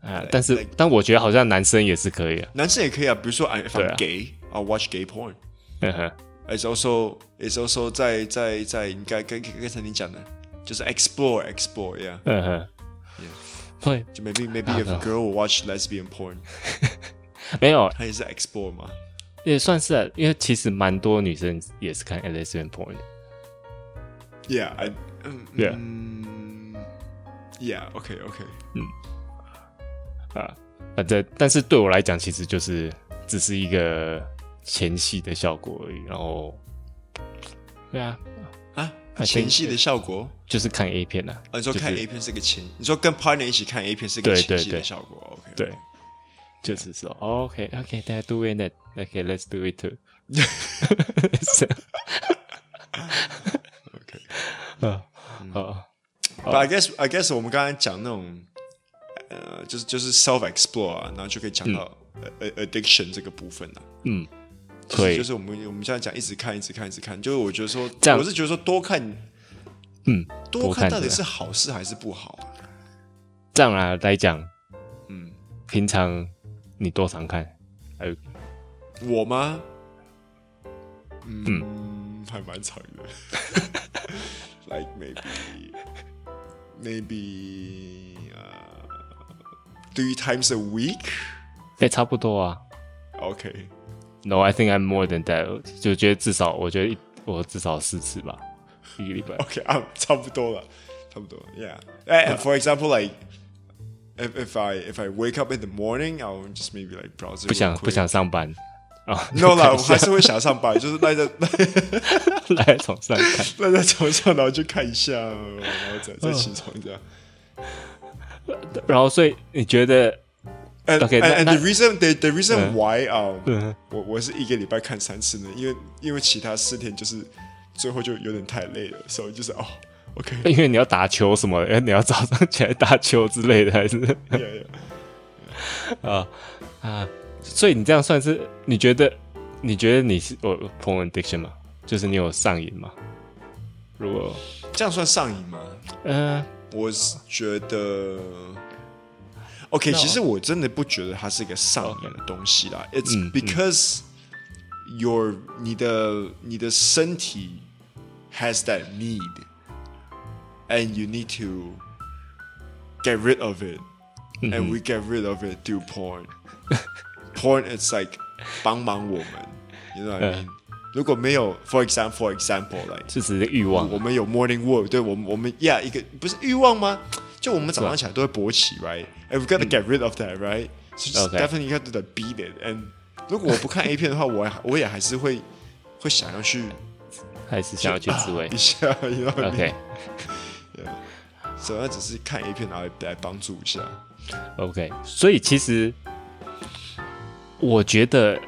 啊，但是，但我觉得好像男生也是可以啊，男生也可以啊。比如说，I I'm gay，I watch gay porn。嗯哼，It's also 在在在，应该跟刚才你讲的，就是 explore，explore，yeah。嗯哼，对，就 maybe maybe if a girl will watch lesbian porn，*laughs* 没有，他也是 explore 吗？也算是啊，因为其实蛮多女生也是看 lesbian porn。Yeah，I，嗯，Yeah，Yeah，OK，OK，嗯。啊， 反正但是对我来讲，其实就是只是一个前戏的效果而已。然后，对啊，啊， 前戏的效果就是看 A 片呐、啊。啊，你说看 A 片是个前，就是、你说跟 partner 一起看 A 片是个前戏的效果。OK，对，就是说 OK，OK，They do it，OK，Let's do it too。OK，啊啊，But I guess I guess 我们刚才讲那种。呃，就是就是 self explore 啊，然后就可以讲到呃 addiction 这个部分了。嗯，对，就是我们我们现在讲一直看，一直看，一直看。就是我觉得说，我是觉得说多看，嗯，多看到底是好事还是不好啊？这样来来讲，嗯，平常你多常看？还有我吗？嗯，还蛮长的，*laughs* like maybe maybe 啊。Three times a week，哎、欸，差不多啊。OK。No，I think I'm more than that。就觉得至少，我觉得我至少四次吧，一个礼拜。OK 啊，*laughs* 差不多了，差不多。Yeah。哎，For example，like if if I if I wake up in the morning，I'll just maybe like browse。不想不想上班啊？No 啦，我还是会想上班，就是赖在赖在床上看，赖在床上，然后去看一下，然后再再起床这样。然后，所以你觉得 *laughs*？And and the reason the the reason why 啊，我我是一个礼拜看三次呢，因为因为其他四天就是最后就有点太累了，所以就是哦，OK，*laughs* 因为你要打球什么，哎，*laughs* 你要早上起来打球之类的，还是？*laughs* 啊啊，所以你这样算是？你觉得？你觉得你是有 porn addiction 吗？就是你有上瘾吗？如果这样算上瘾吗？嗯。我是觉得 ，OK，其实我真的不觉得它是一个上瘾的东西啦。It's because your 你的你的身体 has that need，and you need to get rid of it，and we get rid of it through porn。Porn is like 帮忙我们，you know what I mean？如果没有，for example，for example，like 是指欲望。我们有 morning work，对我们，我们，yeah，一个不是欲望吗？ 就我们早上起来都会勃起，right？And we gotta get rid of that，right？So definitely you have to beat it。And 如果我不看 A 片的话，我我也还是会会想要去，还是想要去自慰一下，OK？所以只是看 A 片，然后来帮助一下，OK？所以其实我觉得。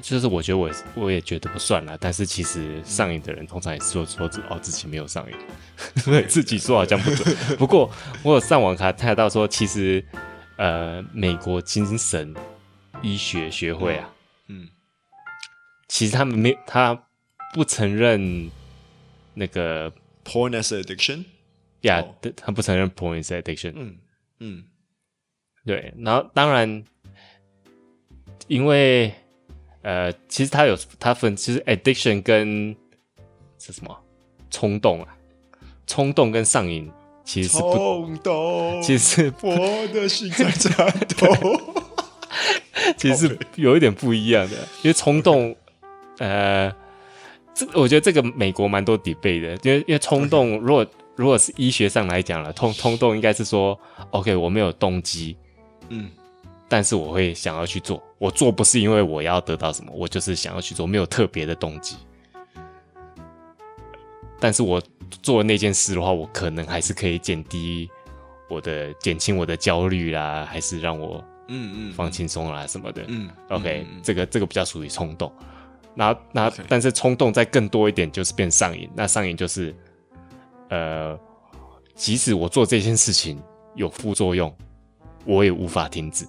就是我觉得我我也觉得不算啦，但是其实上瘾的人通常也是说说自哦自己没有上瘾，*laughs* 对自己说好像不准。不过我有上网看看到说，其实呃美国精神医学学会啊，嗯，其实他们没他不承认那个 porn as addiction，呀，他不承认 porn as addiction，嗯嗯，对，然后当然因为。呃，其实它有它分，其实 addiction 跟是什么冲动啊？冲动跟上瘾其实是不冲动，其实是我的心在颤抖，*laughs* 其实是有一点不一样的。因为冲动，呃，这我觉得这个美国蛮多 debate 的，因为因为冲动，如果如果是医学上来讲了，冲冲动应该是说，OK，我没有动机，嗯。但是我会想要去做，我做不是因为我要得到什么，我就是想要去做，没有特别的动机。但是我做那件事的话，我可能还是可以减低我的减轻我的焦虑啦，还是让我嗯嗯放轻松啦什么的。嗯，OK，这个这个比较属于冲动。那那但是冲动再更多一点就是变上瘾，那上瘾就是呃，即使我做这件事情有副作用，我也无法停止。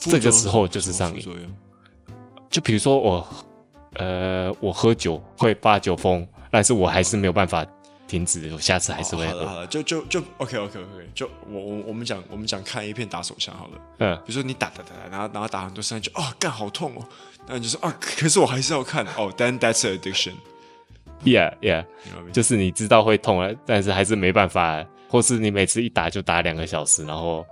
这个时候就是上瘾，就比如说我，呃，我喝酒会发酒疯，但是我还是没有办法停止，我下次还是会喝。好了好了，就就就 OK OK OK，就我我我们讲我们讲看一片打手枪好了，嗯，比如说你打打打，然后然后打很多声，就啊干好痛哦，然后你就说啊，可是我还是要看哦，Then that's addiction，Yeah Yeah，就是你知道会痛了，但是还是没办法，或是你每次一打就打两个小时，然后。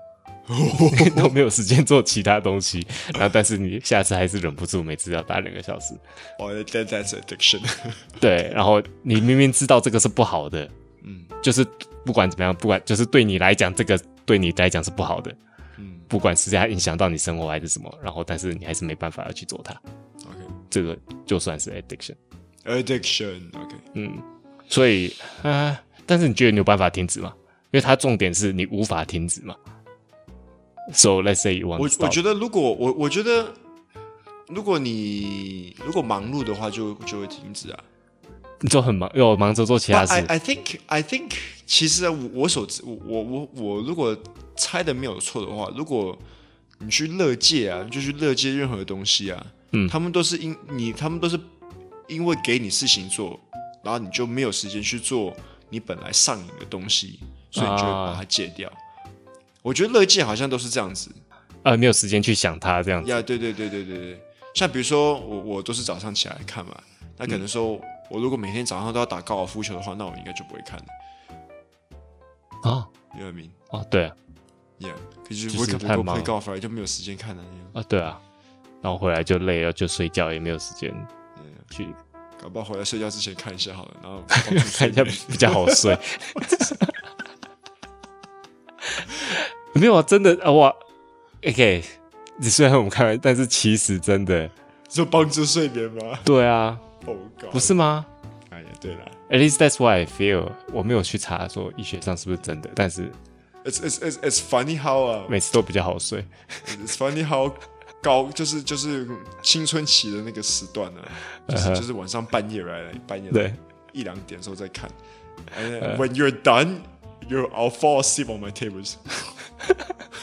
*laughs* 都没有时间做其他东西，然后但是你下次还是忍不住，每次要打两个小时。哦、oh,，that's addiction。*laughs* 对，然后你明明知道这个是不好的，嗯，就是不管怎么样，不管就是对你来讲，这个对你来讲是不好的，嗯，不管是它影响到你生活还是什么，然后但是你还是没办法要去做它。OK，这个就算是 addiction。addiction，OK，嗯，所以啊，但是你觉得你有办法停止吗？因为它重点是你无法停止嘛。So let's say you want 我我觉得如果我我觉得如果你如果忙碌的话就，就就会停止啊。你就很忙，又忙着做其他事。I I think I think 其实我我所知，我我我我如果猜的没有错的话，如果你去乐界啊，就去乐界任何东西啊，嗯，他们都是因你，他们都是因为给你事情做，然后你就没有时间去做你本来上瘾的东西，所以你就会把它戒掉。啊我觉得乐界好像都是这样子，呃，没有时间去想它这样子。呀，对对对对对对，像比如说我我都是早上起来看嘛，那可能说我如果每天早上都要打高尔夫球的话，那我应该就不会看了。啊，有点明啊，对啊，Yeah，可是我可能会高尔夫就没有时间看了。啊，对啊，然后回来就累了，就睡觉，也没有时间去。搞不好回来睡觉之前看一下好了，然后 *laughs* 看一下比较好睡。*laughs* *laughs* 没有啊，真的啊，哇，OK，你虽然我们看完，但是其实真的就帮助睡眠吗？对啊，oh God，不是吗？哎呀，对了，At least that's why I feel，我没有去查说医学上是不是真的，但是，It's it's it's it's funny how 啊，每次都比较好睡，It's funny how 高就是就是青春期的那个时段呢，就是就是晚上半夜来来半夜对一两点的时候再看，When you're done。You, I'll fall asleep on my tables。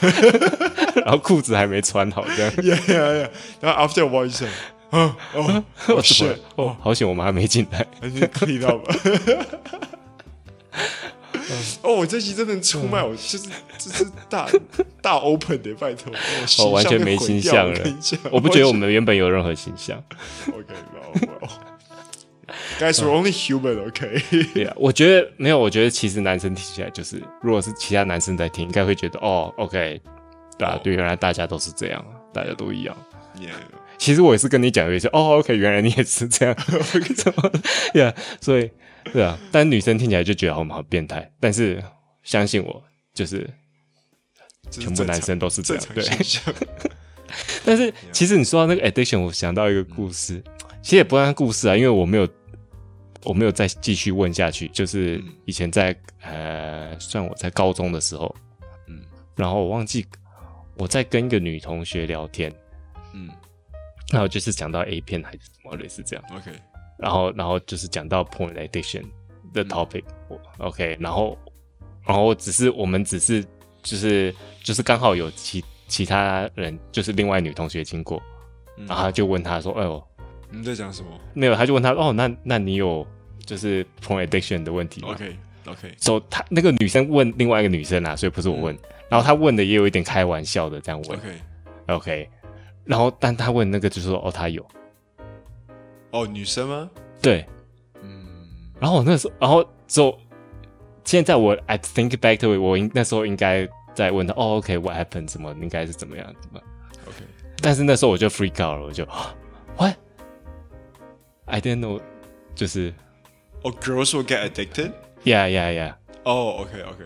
*laughs* 然后裤子还没穿好，这样。*laughs* Yeah, yeah, yeah. 然后 after while，就哦 *laughs* 哦哦，shit，哦，好险，我们还没进来。还是可以到吧？哦，我这期真的出卖我，就是这是大大 open 的，拜托，我完全没形象了。我不觉得我们原本有任何形象。OK，Guys, we're only human, OK？对啊，我觉得没有，我觉得其实男生听起来就是，如果是其他男生在听，应该会觉得哦，OK，对啊，对，原来大家都是这样，大家都一样。Yeah. 其实我也是跟你讲一些，哦，OK，原来你也是这样，*laughs* 怎么？对啊，所以对啊，但女生听起来就觉得我们好变态，但是相信我，就是全部男生都是这样，对。*laughs* 但是其实你说到那个 addiction，我想到一个故事，嗯、其实也不算故事啊，因为我没有。我没有再继续问下去，就是以前在呃，算我在高中的时候，嗯，然后我忘记我在跟一个女同学聊天，嗯，然后就是讲到 A 片还是什么类似这样，OK，然后然后就是讲到 porn addiction 的 topic，OK，然后然后只是我们只是就是就是刚好有其其他人就是另外女同学经过，然后他就问他说：“哎呦。”你在讲什么？没有，他就问他哦，那那你有就是 porn addiction 的问题吗？OK OK，所以、so, 他那个女生问另外一个女生啊，所以不是我问。嗯、然后他问的也有一点开玩笑的这样问。OK OK，然后但他问那个就是说哦，他有。哦，女生吗？对，嗯。然后我那时候，然后之后现在我 I think back to it，我应那时候应该在问他哦，OK，what、okay, happened？怎么应该是怎么样？怎么？OK，但是那时候我就 freak out 了，我就 *gasps* what？I didn't know，就是哦、oh,，girls will get addicted。Yeah, yeah, yeah. 哦、oh,，OK, OK。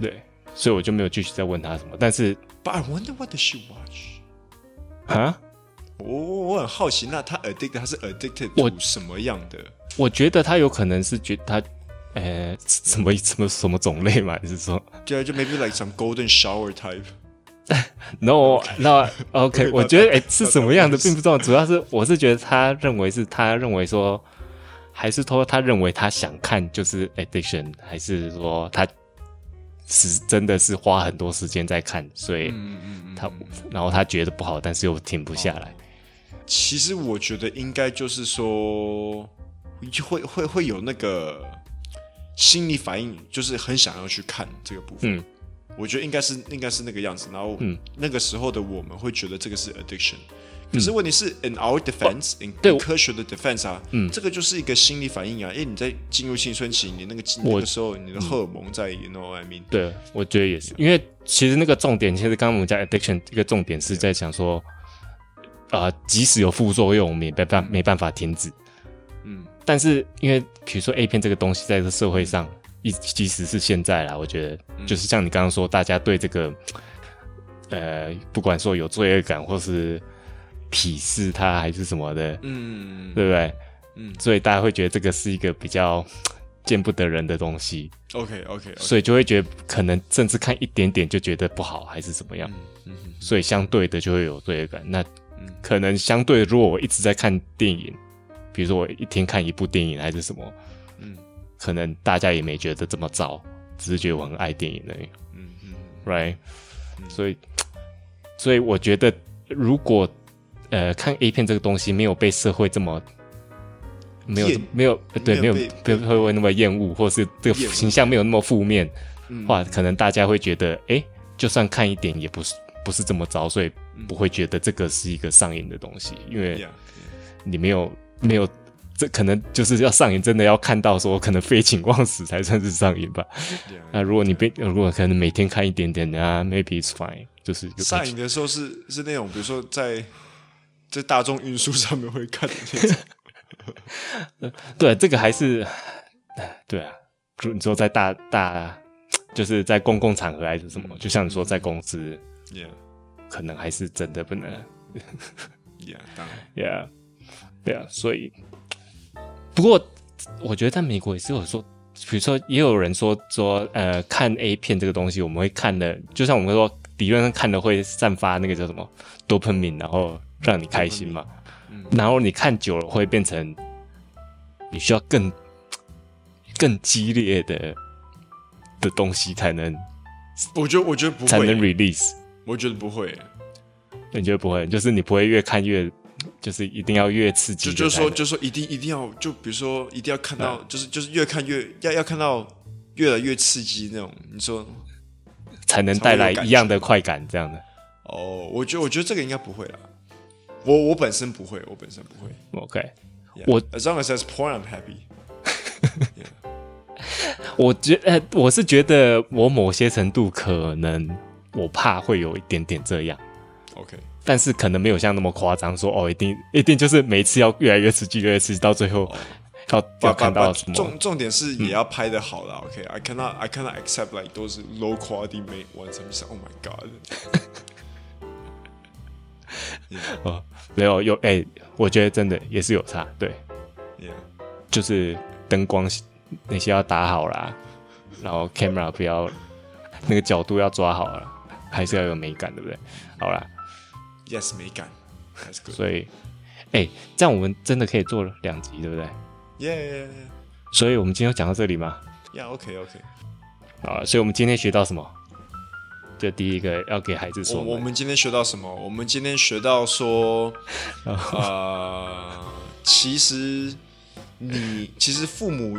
对，所以我就没有继续再问他什么。但是，But I wonder what does she watch？啊？我我很好奇，那他 addicted，他是 addicted to 什么样的？我觉得他有可能是觉得他，呃，什么什么什么种类嘛？你是说？对，就 maybe like some golden shower type。 *laughs* No，那 OK，*laughs* 我觉得哎、欸，是什么样的并不重要，主要是我是觉得他认为是他认为说，还是说他认为他想看就是 addiction，还是说他是真的是花很多时间在看，所以他然后他觉得不好，但是又停不下来。其实我觉得应该就是说，就会会会有那个心理反应，就是很想要去看这个部分。嗯我觉得应该是应该是那个样子，然后那个时候的我们会觉得这个是 addiction，、嗯、可是问题是 in our defense，in、哦、科学的 defense 啊，嗯，这个就是一个心理反应啊，因为你在进入青春期，你那个那个时候你的荷尔蒙在，you know what I mean？对，我觉得也是，因为其实那个重点，其实刚刚我们讲 addiction，一个重点是在讲说，啊、呃，即使有副作用，我们也没办没办法停止，嗯，但是因为比如说 A 片这个东西，在这社会上。即使是现在啦，我觉得就是像你刚刚说，大家对这个呃，不管说有罪恶感或是鄙视他还是什么的，嗯，对不对？嗯，所以大家会觉得这个是一个比较见不得人的东西。OK OK，, okay. 所以就会觉得可能甚至看一点点就觉得不好还是怎么样。嗯嗯，所以相对的就会有罪恶感。那可能相对，如果我一直在看电影，比如说我一天看一部电影还是什么，嗯，可能大家也没觉得这么糟，只是觉得我很爱电影而已。嗯嗯，right，所以所以我觉得如果呃看 A 片这个东西没有被社会这么。没有没有对没有被会会那么厌恶，或是这个形象没有那么负面，话可能大家会觉得，哎，就算看一点也不是不是这么糟，所以不会觉得这个是一个上瘾的东西，因为你没有没有这可能就是要上瘾，真的要看到说可能废寝忘食才算是上瘾吧。那如果你被如果可能每天看一点点啊，maybe it's fine，就是上瘾的时候是是那种比如说在在大众运输上面会看的那种。*laughs* 对，这个还是对啊。你说在大大，就是在公共场合还是什么？就像你说在公司，Yeah，可能还是真的不能。Yeah，当然，*laughs* Yeah，对啊。所以，不过我觉得在美国也是有说，比如说也有人说说，呃，看 A 片这个东西，我们会看的，就像我们说理论上看的会散发那个叫什么多喷敏，然后让你开心嘛。然后你看久了会变成，你需要更更激烈的的东西才能，我觉得我觉得不会。才能 release，我觉得不会，你觉得不会？就是你不会越看越，就是一定要越刺激，就就是说就是说一定一定要就比如说一定要看到，就是就是越看越要要看到越来越刺激那种，你说才能带来一样的快感这样的。哦，我觉得我觉得这个应该不会啦。我我本身不会，我本身不会。OK，yeah, 我 as long as there's porn, I'm happy。*laughs* 我觉得，我是觉得我某些程度可能我怕会有一点点这样。OK，但是可能没有像那么夸张，说哦，一定一定就是每次要越来越刺激，越来越刺激，到最后要、oh. 要看到什么。重重点是也要拍的好了。OK，I、okay? cannot I cannot accept like those low quality made ones. I'm just oh my god。*laughs* 哦，没有有哎、欸，我觉得真的也是有差，对，Yeah. 就是灯光那些要打好啦，然后 camera 不要那个角度要抓好了，还是要有美感，对不对？好啦，Yes，美感，That's good。所以，哎、欸，这样我们真的可以做两集，对不对？Yeah，所以我们今天要讲到这里吗？Yeah，OK，OK。啊，所以我们今天学到什么？这第一个要给孩子说，我们今天学到什么？我们今天学到说，*laughs* 呃，其实你其实父母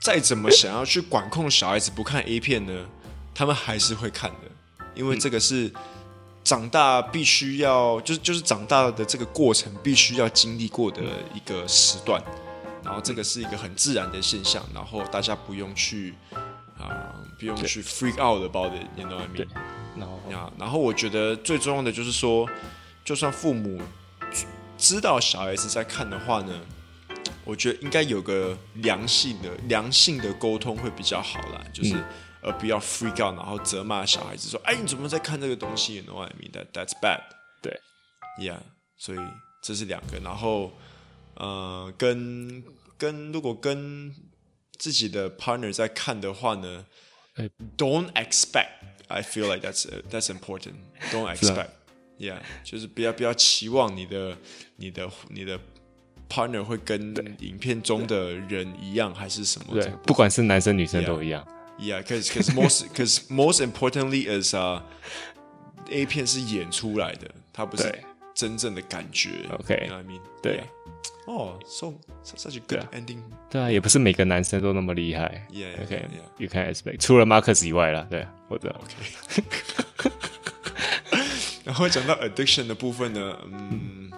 再怎么想要去管控小孩子不看 A 片呢，他们还是会看的，因为这个是长大必须要，就是就是长大的这个过程必须要经历过的一个时段，然后这个是一个很自然的现象，然后大家不用去。啊，不用去 freak out about it，you know what I mean？然后啊，然后我觉得最重要的就是说，就算父母知道小孩子在看的话呢，我觉得应该有个良性的、良性的沟通会比较好啦，就是而不要 freak out，然后责骂小孩子说：“哎，你怎么在看这个东西？”You know what I mean？That that's bad。对，Yeah，所以这是两个。然后呃，跟跟如果跟自己的 partner 在看的话呢，Don't expect. I feel like that's that's important. Don't expect. Yeah，就是不要不要期望你的你的你的 partner 会跟影片中的人一样，还是什么？对，不管是男生女生都一样。Yeah，cause cause most cause most importantly is 啊，A 片是演出来的，它不是真正的感觉。Okay, I mean，对。哦，so such a good ending。对啊，也不是每个男生都那么厉害。Yeah，OK，You can expect，除了 Marcus 以外啦，对，或者 OK。然后讲到 addiction 的部分呢，嗯，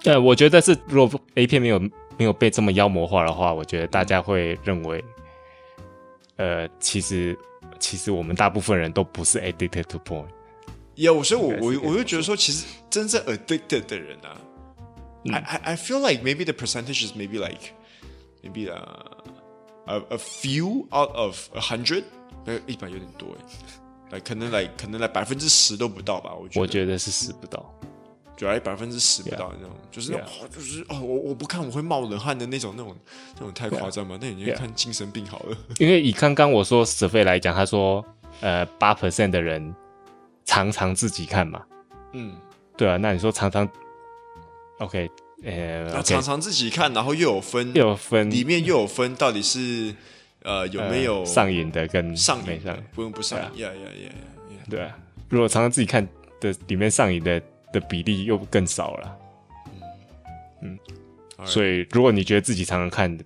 对，我觉得是，如果 A 片没有没有被这么妖魔化的话，我觉得大家会认为，呃，其实其实我们大部分人都不是 addicted to porn。有，所以我我我就觉得说，其实真正 addicted 的人啊。I I feel like maybe the percentage is maybe like maybe a a, a few out of a hundred，一百有点多哎。来可能来可能来百分之十都不到吧，我觉得。我觉得是十不到，就来百分之十不到那种，就是就是哦，我我不看我会冒冷汗的那种那种那种太夸张嘛，那你就看精神病好了。因为以刚刚我说舍费来讲，他说呃八 percent 的人常常自己看嘛，嗯，对啊，那你说常常，OK。呃，常常自己看，然后又有分，又有分，里面又有分，到底是呃有没有上瘾的跟上瘾的，不用不上瘾，呀呀呀呀，对啊，如果常常自己看的里面上瘾的的比例又更少了，嗯，所以如果你觉得自己常常看，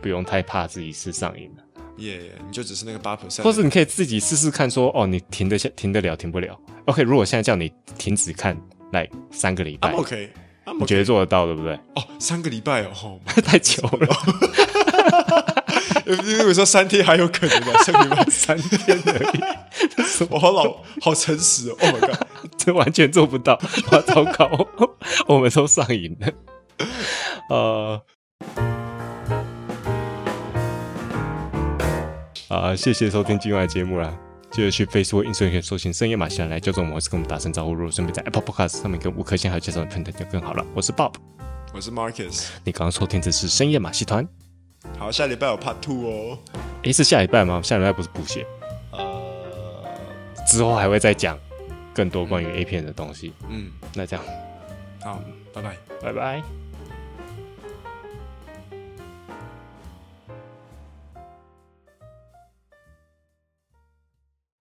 不用太怕自己是上瘾的，耶，你就只是那个八 percent，或是你可以自己试试看，说哦，你停得下，停得了，停不了，OK，如果现在叫你停止看，来三个礼拜，OK。你觉得做得到对不对？哦，三个礼拜哦，*laughs* 太久了。*laughs* 因为我说三天还有可能的，三个礼拜三天而已。我好老，好诚实哦。Oh my god，这完全做不到，好糟糕，*laughs* 我们都上瘾了。*laughs* 呃，啊，谢谢收听今晚的节目啦。记得去 Facebook、Instagram 搜寻深夜马戏团来叫做我们，是跟我们打声招呼。如果顺便在 Apple Podcast 上面跟五颗星还有介绍的评论就更好了。我是 Bob，我是 Marcus。你刚刚收听的是深夜马戏团。好，下礼拜有 Part Two 哦。诶，是下礼拜吗？下礼拜不是补血。呃，之后还会再讲更多关于 A 片的东西。嗯，那这样，好，拜拜，拜拜。